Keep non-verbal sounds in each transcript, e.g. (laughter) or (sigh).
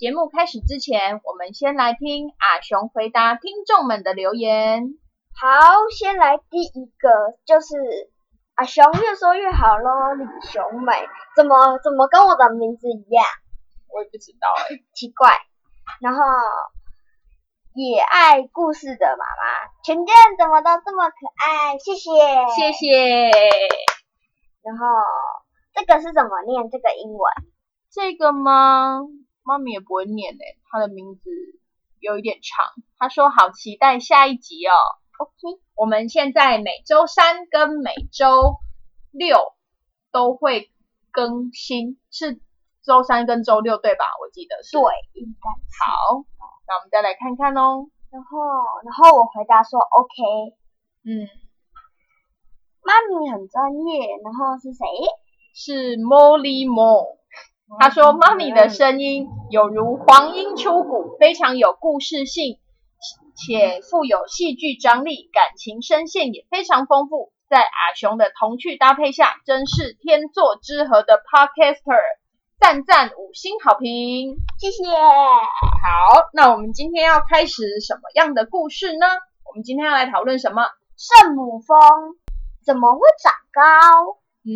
节目开始之前，我们先来听阿雄回答听众们的留言。好，先来第一个，就是阿雄越说越好咯，李雄美，怎么怎么跟我的名字一样？我也不知道哎，奇怪。然后也爱故事的妈妈，全家怎么都这么可爱？谢谢，谢谢。然后这个是怎么念这个英文？这个吗？妈咪也不会念诶，他的名字有一点长。他说好期待下一集哦。OK，我们现在每周三跟每周六都会更新，是周三跟周六对吧？我记得是。对，应该。好，那我们再来看看哦。然后，然后我回答说 OK。嗯，妈咪很专业。然后是谁？是 Molly Mo。他说：“妈咪的声音有如黄莺出谷，非常有故事性，且富有戏剧张力，感情声线也非常丰富。在阿雄的童趣搭配下，真是天作之合的 Podcaster，赞赞五星好评，谢谢。好，那我们今天要开始什么样的故事呢？我们今天要来讨论什么？圣母峰怎么会长高？嗯，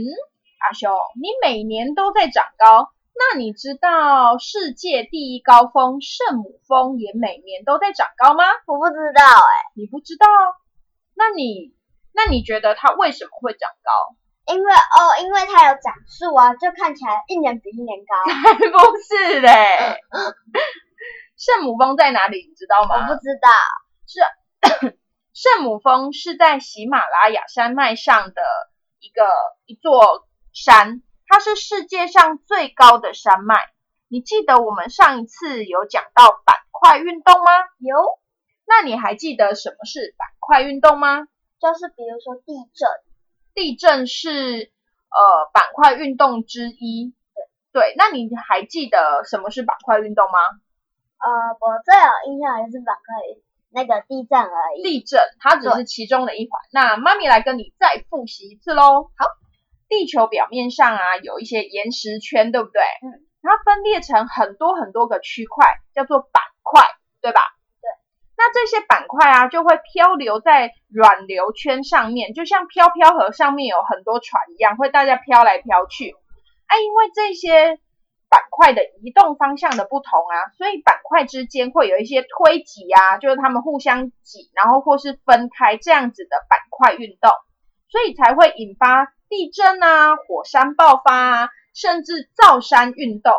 阿雄，你每年都在长高。”那你知道世界第一高峰圣母峰也每年都在长高吗？我不知道哎，你不知道？那你那你觉得它为什么会长高？因为哦，因为它有长树啊，就看起来一年比一年高。才 (laughs) 不是嘞！(laughs) 圣母峰在哪里？你知道吗？我不知道。是圣母峰是在喜马拉雅山脉上的一个一座山。它是世界上最高的山脉。你记得我们上一次有讲到板块运动吗？有。那你还记得什么是板块运动吗？就是比如说地震。地震是呃板块运动之一。对。那你还记得什么是板块运动吗？呃，我最有印象的是板块那个地震而已。地震，它只是其中的一环。那妈咪来跟你再复习一次喽。好。地球表面上啊，有一些岩石圈，对不对？嗯。它分裂成很多很多个区块，叫做板块，对吧？对。那这些板块啊，就会漂流在软流圈上面，就像飘飘河上面有很多船一样，会大家飘来飘去。哎，因为这些板块的移动方向的不同啊，所以板块之间会有一些推挤啊，就是它们互相挤，然后或是分开这样子的板块运动，所以才会引发。地震啊，火山爆发啊，甚至造山运动，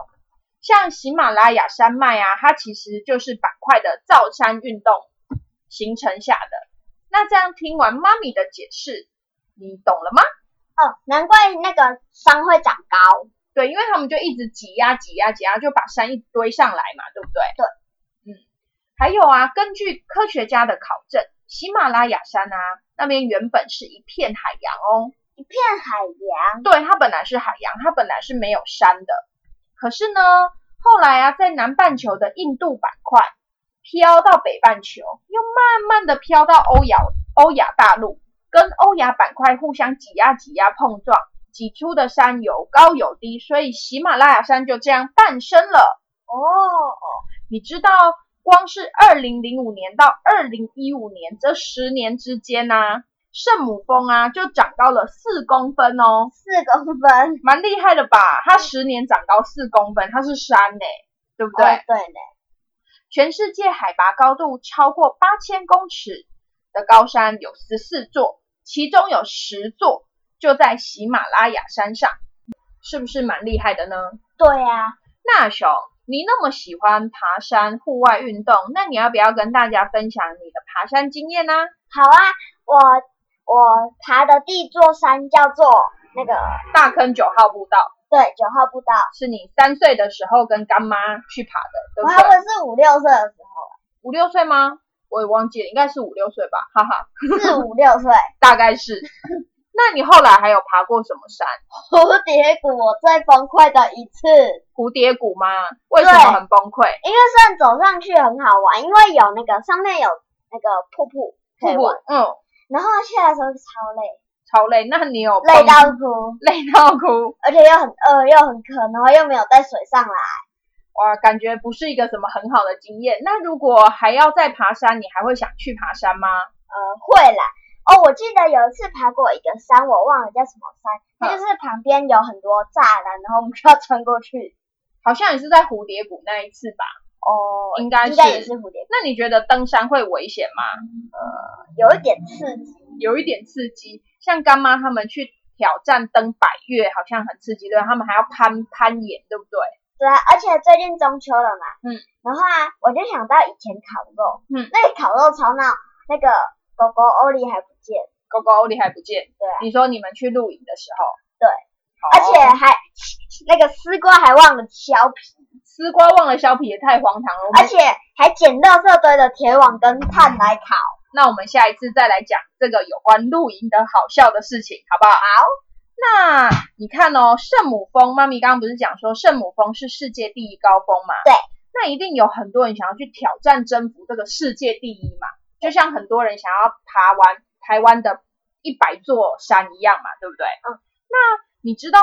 像喜马拉雅山脉啊，它其实就是板块的造山运动形成下的。那这样听完妈咪的解释，你懂了吗？哦，难怪那个山会长高。对，因为他们就一直挤压、挤压、挤压，就把山一堆上来嘛，对不对？对，嗯。还有啊，根据科学家的考证，喜马拉雅山啊，那边原本是一片海洋哦。一片海洋，对，它本来是海洋，它本来是没有山的。可是呢，后来啊，在南半球的印度板块飘到北半球，又慢慢的飘到欧亚欧亚大陆，跟欧亚板块互相挤压、挤压、碰撞，挤出的山有高有低，所以喜马拉雅山就这样诞生了。哦，你知道，光是二零零五年到二零一五年这十年之间呢？圣母峰啊，就长高了四公分哦，四公分，蛮厉害的吧？它十年长高四公分，它是山呢，对不对？对呢。全世界海拔高度超过八千公尺的高山有十四座，其中有十座就在喜马拉雅山上，是不是蛮厉害的呢？对呀、那熊，你那么喜欢爬山、户外运动，那你要不要跟大家分享你的爬山经验呢？好啊，我我爬的第一座山叫做那个大坑九号步道对九号步道，是你三岁的时候跟干妈去爬的，对我还以不对？为是五六岁的时候，五六岁吗？我也忘记了，应该是五六岁吧，哈哈，四五六岁。(laughs) 大概是。那你后来还有爬过什么山？蝴蝶谷我最崩溃的一次，蝴蝶谷吗？为什么对很崩溃？因为虽然走上去很好玩，因为有那个上面有那个瀑布可以瀑布玩，，嗯，然后下来的时候超累，超累。那你有累到哭，(laughs) 累到哭？而且又很饿又很渴，然后又没有带水上来。哇，感觉不是一个什么很好的经验。那如果还要再爬山，你还会想去爬山吗？呃，会啦。哦，我记得有一次爬过一个山，我忘了叫什么山，它就是旁边有很多栅栏，然后我们就要穿过去。好像也是在蝴蝶谷那一次吧？哦，应该应该也是是蝴蝶，那你觉得登山会危险吗？呃有一点刺激。有一点刺激，像干妈他们去挑战登百越，好像很刺激，对吧？他们还要攀攀岩，对不对？对啊，而且最近中秋了嘛，嗯，然后啊，我就想到以前烤肉，嗯，那个烤肉超闹，那个狗狗欧里还不见，狗狗欧里还不见，对啊你说你们去露营的时候，对哦，而且还那个丝瓜还忘了削皮，丝瓜忘了削皮也太荒唐了。而且还捡垃圾堆的铁网跟炭来烤。那我们下一次再来讲这个有关露营的好笑的事情，好不好？好。那你看哦，圣母峰，妈咪刚刚不是讲说圣母峰是世界第一高峰嘛？对。那一定有很多人想要去挑战征服这个世界第一嘛，就像很多人想要爬完台湾的一百座山一样嘛，对不对？嗯。那你知道，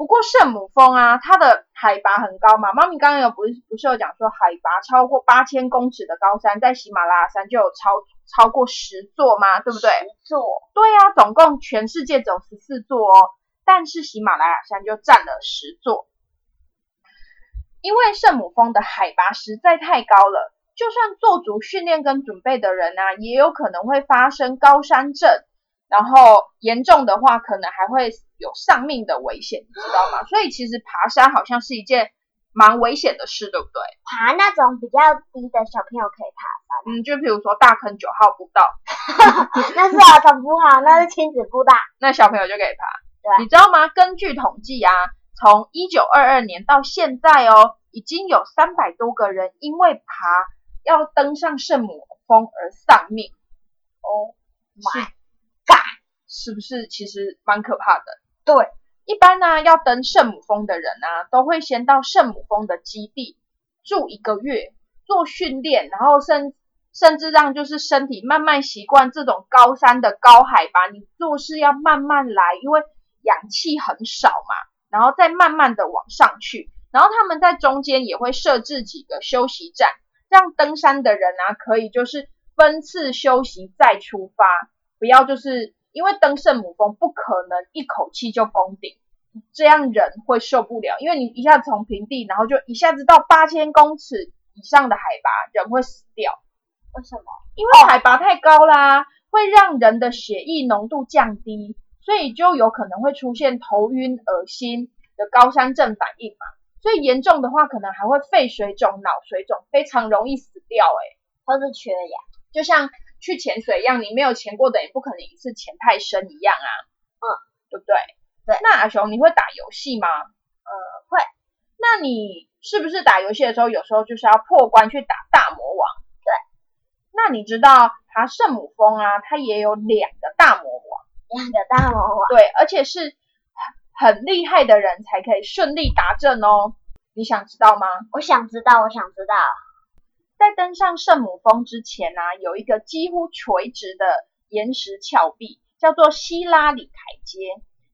不过圣母峰啊，它的海拔很高嘛。妈咪刚刚有不是不是有讲说，海拔超过八千公尺的高山，在喜马拉雅山就有超超过十座吗？对不对？座对啊，总共全世界只有十四座哦，但是喜马拉雅山就占了十座。因为圣母峰的海拔实在太高了，就算做足训练跟准备的人啊，也有可能会发生高山症，然后严重的话，可能还会有丧命的危险，你知道吗？所以其实爬山好像是一件蛮危险的事，对不对？爬那种比较低的小朋友可以爬山嗯，就比如说大坑九号步道，(laughs) 那是儿童步道，那是亲子步道。那小朋友就可以爬。对你知道吗？根据统计啊，从一九二二年到现在哦，已经有三百多个人因为爬要登上圣母峰而丧命。哦 My 是不是其实蛮可怕的？对，一般呢，要登圣母峰的人啊，都会先到圣母峰的基地住一个月，做训练，然后甚甚至让就是身体慢慢习惯这种高山的高海拔，你做事要慢慢来，因为氧气很少嘛，然后再慢慢的往上去，然后他们在中间也会设置几个休息站，让登山的人啊可以就是分次休息再出发，不要就是因为登圣母峰不可能一口气就攻顶。这样人会受不了，因为你一下子从平地，然后就一下子到八千公尺以上的海拔，人会死掉。为什么？因为海拔太高啦，会让人的血液浓度降低，所以就有可能会出现头晕、恶心的高山症反应嘛。所以严重的话，可能还会肺水肿、脑水肿，非常容易死掉、欸。或是缺氧？就像去潜水一样，你没有潜过的，也不可能一次潜太深一样啊。嗯，对不对？对那阿雄，你会打游戏吗？呃，会。那你是不是打游戏的时候，有时候就是要破关去打大魔王？对。那你知道爬圣母峰啊，它也有两个大魔王，两个大魔王，对，而且是很很厉害的人才可以顺利达阵哦。你想知道吗？我想知道，我想知道。在登上圣母峰之前啊，有一个几乎垂直的岩石峭壁，叫做希拉里台阶，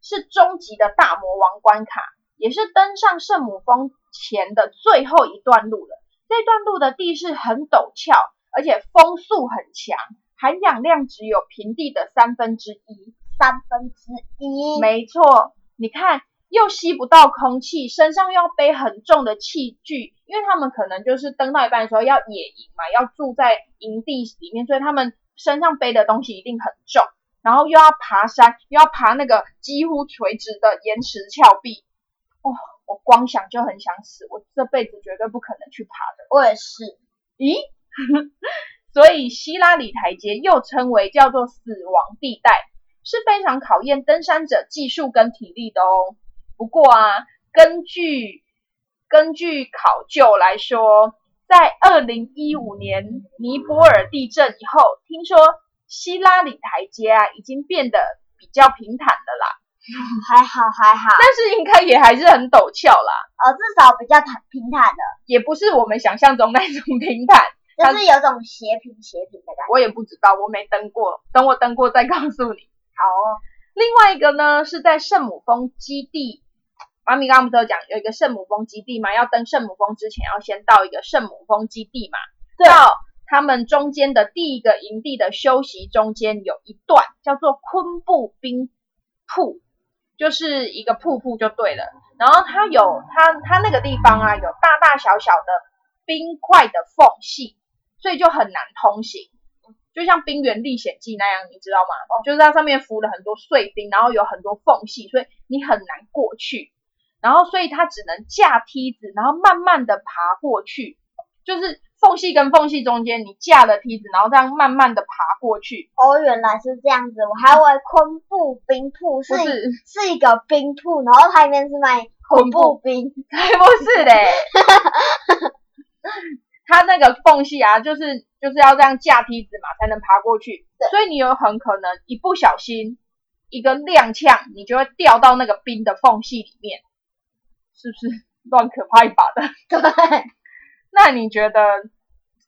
是终极的大魔王关卡，也是登上圣母峰前的最后一段路了。这段路的地势很陡峭，而且风速很强，含氧量只有平地的三分之一。三分之一，没错，你看又吸不到空气，身上又要背很重的器具，因为他们可能就是登到一半的时候要野营嘛，要住在营地里面，所以他们身上背的东西一定很重，然后又要爬山，又要爬那个几乎垂直的岩石峭壁，哇，我光想就很想死，我这辈子绝对不可能去爬的。我也是。咦？(laughs) 所以希拉里台阶又称为叫做死亡地带，是非常考验登山者技术跟体力的哦。不过啊，根据根据考究来说，在二零一五年尼泊尔地震以后，听说希拉里台阶啊已经变得比较平坦的啦。(laughs) 还好还好，但是应该也还是很陡峭啦。哦，至少比较坦平坦的，也不是我们想象中那种平坦，就是有种斜平斜平的感觉。我也不知道，我没登过，等我登过再告诉你。好哦。另外一个呢，是在圣母峰基地。妈咪刚刚不是有讲有一个圣母峰基地嘛？要登圣母峰之前，要先到一个圣母峰基地嘛？到他们中间的第一个营地的休息中间有一段叫做昆布冰瀑，就是一个瀑布就对了。然后它有它它那个地方啊，有大大小小的冰块的缝隙，所以就很难通行。就像《冰原历险记》那样，你知道吗？就是它上面浮了很多碎冰，然后有很多缝隙，所以你很难过去。然后，所以他只能架梯子，然后慢慢的爬过去。就是缝隙跟缝隙中间，你架了梯子，然后这样慢慢的爬过去。哦，原来是这样子，我还以为昆布冰铺是是一个冰铺，然后它里面是卖昆布冰，才不是嘞。(laughs) 它那个缝隙啊，就是就是要这样架梯子嘛，才能爬过去。所以你有很可能一不小心，一个踉跄，你就会掉到那个冰的缝隙里面。是不是 (laughs) 乱可怕一把的？(laughs) 对，(laughs) 那你觉得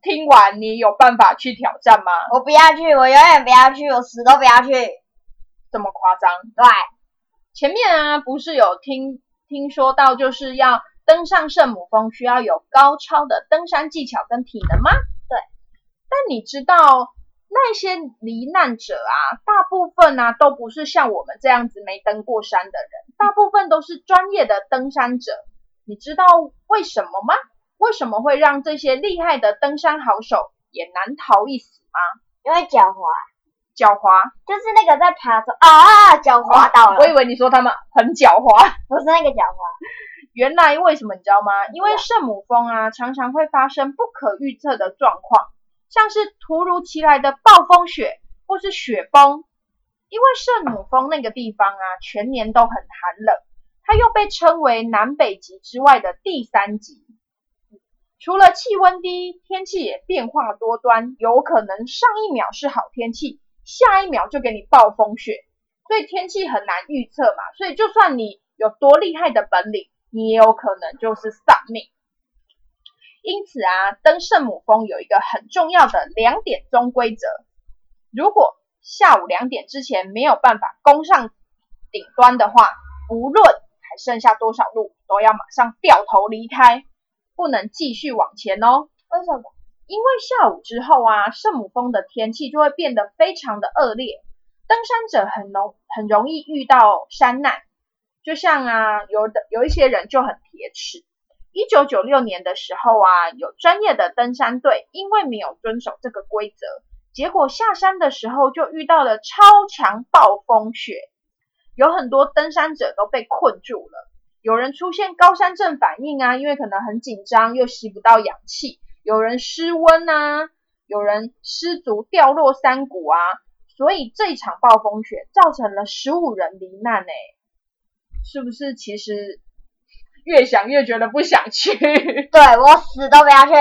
听完你有办法去挑战吗？我不要去，我永远不要去，我死都不要去。这么夸张？对，前面啊不是有听听说到，就是要登上圣母峰，需要有高超的登山技巧跟体能吗？对，但你知道？那些罹难者啊，大部分啊都不是像我们这样子没登过山的人，大部分都是专业的登山者。你知道为什么吗？为什么会让这些厉害的登山好手也难逃一死吗？因为狡猾，狡猾就是那个在爬着啊，狡猾到了。我以为你说他们很狡猾，(laughs) 不是那个狡猾。原来为什么你知道吗？因为圣母峰啊，常常会发生不可预测的状况。像是突如其来的暴风雪，或是雪崩，因为圣母峰那个地方啊，全年都很寒冷，它又被称为南北极之外的第三极。除了气温低，天气也变化多端，有可能上一秒是好天气，下一秒就给你暴风雪，所以天气很难预测嘛。所以就算你有多厉害的本领，你也有可能就是丧命。因此啊，登圣母峰有一个很重要的两点钟规则：如果下午两点之前没有办法攻上顶端的话，无论还剩下多少路，都要马上掉头离开，不能继续往前哦。为什么？因为下午之后啊，圣母峰的天气就会变得非常的恶劣，登山者很容很容易遇到山难，就像啊，有的有一些人就很铁齿。一九九六年的时候啊，有专业的登山队，因为没有遵守这个规则，结果下山的时候就遇到了超强暴风雪，有很多登山者都被困住了。有人出现高山症反应啊，因为可能很紧张又吸不到氧气；有人失温啊，有人失足掉落山谷啊。所以这一场暴风雪造成了十五人罹难，哎，是不是？其实。越想越觉得不想去，(laughs) 对我死都不要去。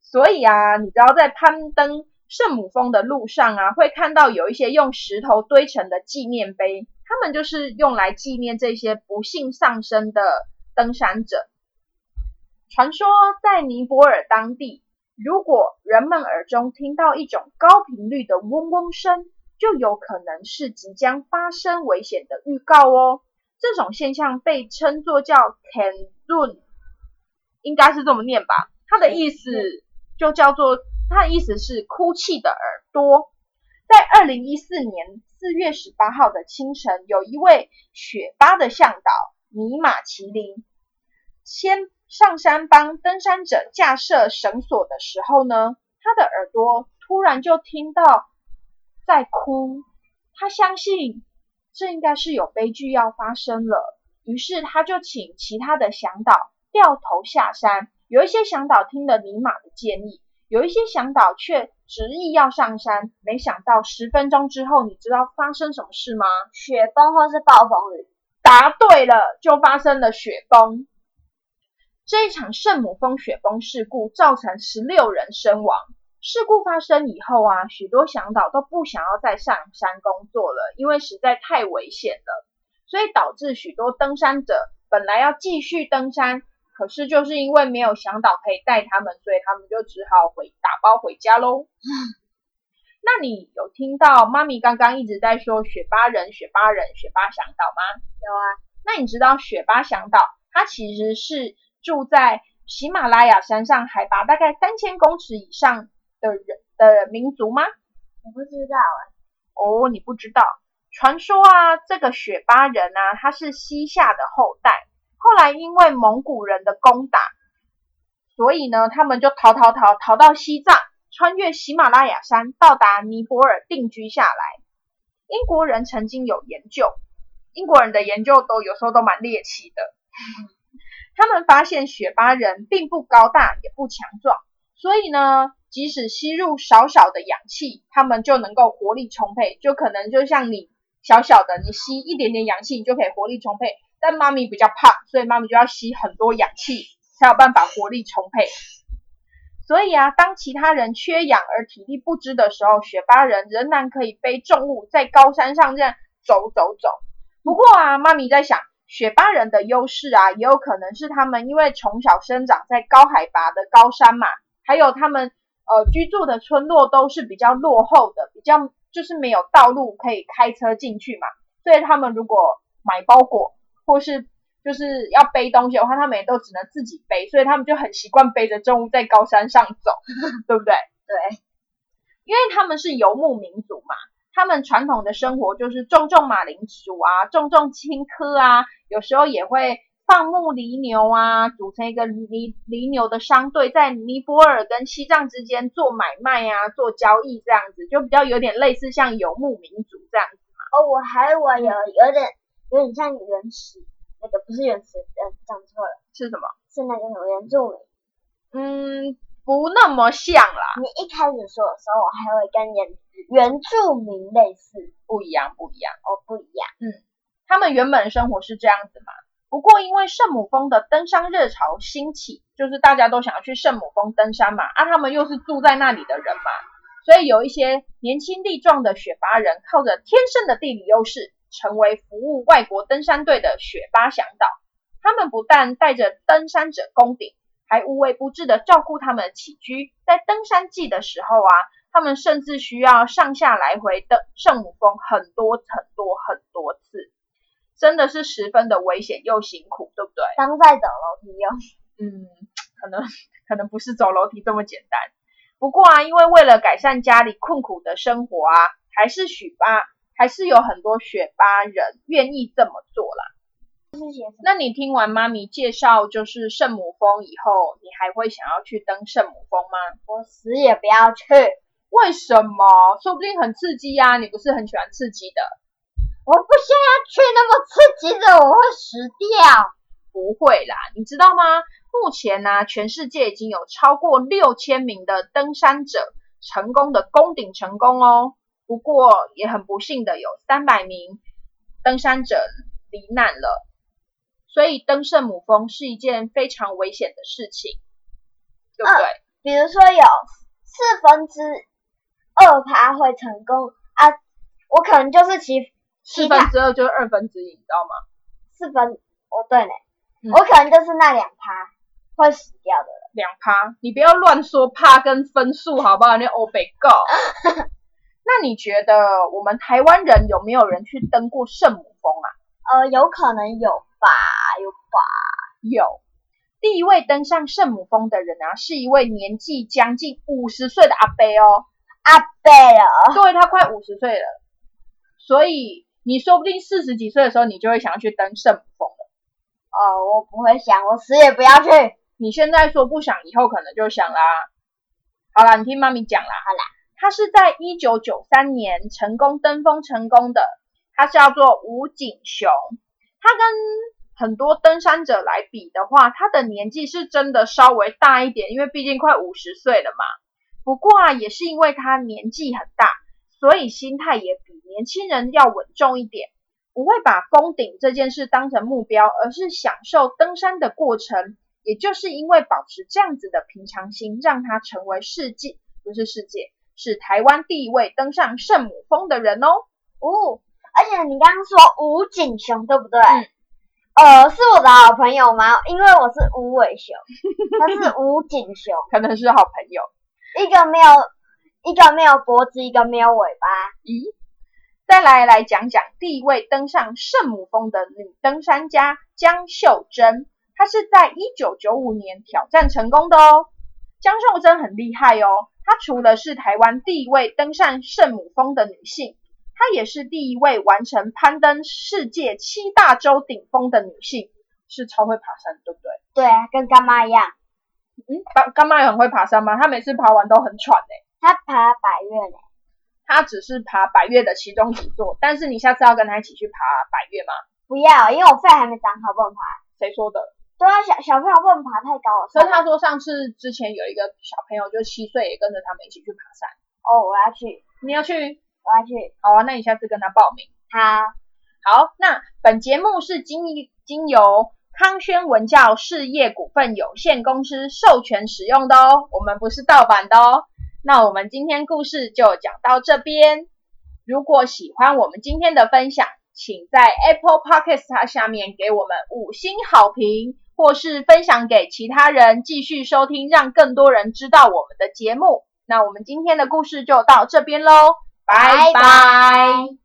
所以啊，你知道在攀登圣母峰的路上啊，会看到有一些用石头堆成的纪念碑，他们就是用来纪念这些不幸丧生的登山者。传说在尼泊尔当地，如果人们耳中听到一种高频率的嗡嗡声，就有可能是即将发生危险的预告哦。这种现象被称作叫 “can 应该是这么念吧？它的意思就叫做，它的意思是哭泣的耳朵。在在二零一四年四月十八号的清晨，有一位雪巴的向导尼玛麒麟，先上山帮登山者架设绳索的时候呢，他的耳朵突然就听到在哭，他相信这应该是有悲剧要发生了，于是他就请其他的向导掉头下山。有一些向导听了尼玛的建议，有一些向导却执意要上山。没想到十分钟之后，你知道发生什么事吗？雪崩或是暴风雨。答对了，就发生了雪崩。这一场圣母峰雪崩事故造成十六人身亡。事故发生以后啊，许多向导都不想要再上山工作了，因为实在太危险了。所以导致许多登山者本来要继续登山。可是就是因为没有向导可以带他们，所以他们就只好回打包回家喽。那你有听到妈咪刚刚一直在说雪巴人、雪巴人、雪巴向导吗？有啊。那你知道雪巴向导他其实是住在喜马拉雅山上，海拔大概三千公尺以上的人的民族吗？我不知道啊。哦，你不知道？传说啊，这个雪巴人啊，他是西夏的后代。后来因为蒙古人的攻打，所以呢，他们就逃逃逃逃到西藏，穿越喜马拉雅山，到达尼泊尔定居下来。英国人曾经有研究，英国人的研究都有时候都蛮猎奇的。(laughs) 他们发现雪巴人并不高大，也不强壮，所以呢，即使吸入少少的氧气，他们就能够活力充沛。就可能就像你小小的，你吸一点点氧气，你就可以活力充沛。但妈咪比较胖，所以妈咪就要吸很多氧气，才有办法活力充沛。所以啊，当其他人缺氧而体力不支的时候，雪巴人仍然可以背重物在高山上这样走走走。不过啊，妈咪在想，雪巴人的优势啊，也有可能是他们因为从小生长在高海拔的高山嘛，还有他们呃居住的村落都是比较落后的，比较就是没有道路可以开车进去嘛，所以他们如果买包裹。或是就是要背东西的话，他们也都只能自己背，所以他们就很习惯背着重物在高山上走，(laughs) 对不对？(laughs) 对，因为他们是游牧民族嘛，他们传统的生活就是种种马铃薯啊，种种青稞啊，有时候也会放牧犁牛啊，组成一个犁犁牛的商队，在尼泊尔跟西藏之间做买卖啊，做交易这样子，就比较有点类似像游牧民族这样子嘛。哦，我还我有有点。有点像原始，那个不是原始，呃，讲错了，是什么？是那个什么原住民？嗯，不那么像啦。你一开始说的时候，我还会跟原原住民类似，不一样，不一样，哦，不一样。嗯，他们原本生活是这样子嘛。不过因为圣母峰的登山热潮兴起，就是大家都想要去圣母峰登山嘛，啊，他们又是住在那里的人嘛，所以有一些年轻力壮的雪巴人，靠着天生的地理优势。成为服务外国登山队的雪巴向导，他们不但带着登山者攻顶，还无微不至的照顾他们的起居。在登山季的时候啊，他们甚至需要上下来回登圣母峰很多很多很多次，真的是十分的危险又辛苦，对不对？当在走楼梯用，嗯，可能 (laughs) 可能不是走楼梯这么简单。不过啊，因为为了改善家里困苦的生活啊，还是许巴。还是有很多雪巴人愿意这么做啦。那你听完妈咪介绍就是圣母峰以后，你还会想要去登圣母峰吗？我死也不要去。为什么？说不定很刺激呀！你不是很喜欢刺激的？我不想要去那么刺激的，我会死掉。不会啦，你知道吗？目前呢，全世界已经有超过六千名的登山者成功的攻顶成功哦。不过也很不幸的，有三百名登山者罹难了，所以登圣母峰是一件非常危险的事情，对不对？比如说有四分之二趴会成功啊，我可能就是其四分之二就是二分之一，你知道吗？四分哦对呢，我可能就是那两趴会死掉的两趴，你不要乱说趴跟分数好不好？你欧北告。(laughs) 那你觉得我们台湾人有没有人去登过圣母峰啊？呃，有可能有吧，有吧。有，第一位登上圣母峰的人啊，是一位年纪将近五十岁的阿伯哦。阿贝哦。对，他快五十岁了，所以你说不定四十几岁的时候，你就会想要去登圣母峰了。哦，我不会想，我死也不要去。你现在说不想，以后可能就想啦。好啦，你听妈咪讲啦。好啦，他是在一九九三年成功登峰成功的，他叫做吴景雄。他跟很多登山者来比的话，他的年纪是真的稍微大一点，因为毕竟快五十岁了嘛。不过啊，也是因为他年纪很大，所以心态也比年轻人要稳重一点，不会把封顶这件事当成目标，而是享受登山的过程。也就是因为保持这样子的平常心，让他成为世界不是世界，是台湾第一位登上圣母峰的人哦。哦，而且你刚刚说吴景雄对不对？嗯呃，是我的好朋友吗？因为我是吴伟雄，他是吴景雄，(laughs) 可能是好朋友。一个没有一个没有脖子，一个没有尾巴。咦，再来来讲讲第一位登上圣母峰的女登山家江秀珍，她是在一九九五年挑战成功的哦。江秀珍很厉害哦，她除了是台湾第一位登上圣母峰的女性，她也是第一位完成攀登世界七大洲顶峰的女性，是超会爬山，对不对？对啊，跟干妈一样，嗯，干干妈也很会爬山吗？她每次爬完都很喘诶、他爬百越呢。他只是爬百越的其中几座，但是你下次要跟他一起去爬百越吗？不要，因为我肺还没长好，不能爬。谁说的？对啊，小小朋友不能爬太高了。所以他说上次之前有一个小朋友就七岁也跟着他们一起去爬山，哦，我要去，你要去？我要去。好啊，那你下次跟他报名。好，好，那本节目是经经由康轩文教事业股份有限公司授权使用的哦，我们不是盗版的哦。那我们今天故事就讲到这边。如果喜欢我们今天的分享，请在 Apple Podcast 下面给我们五星好评，或是分享给其他人继续收听，让更多人知道我们的节目。那我们今天的故事就到这边喽，拜拜拜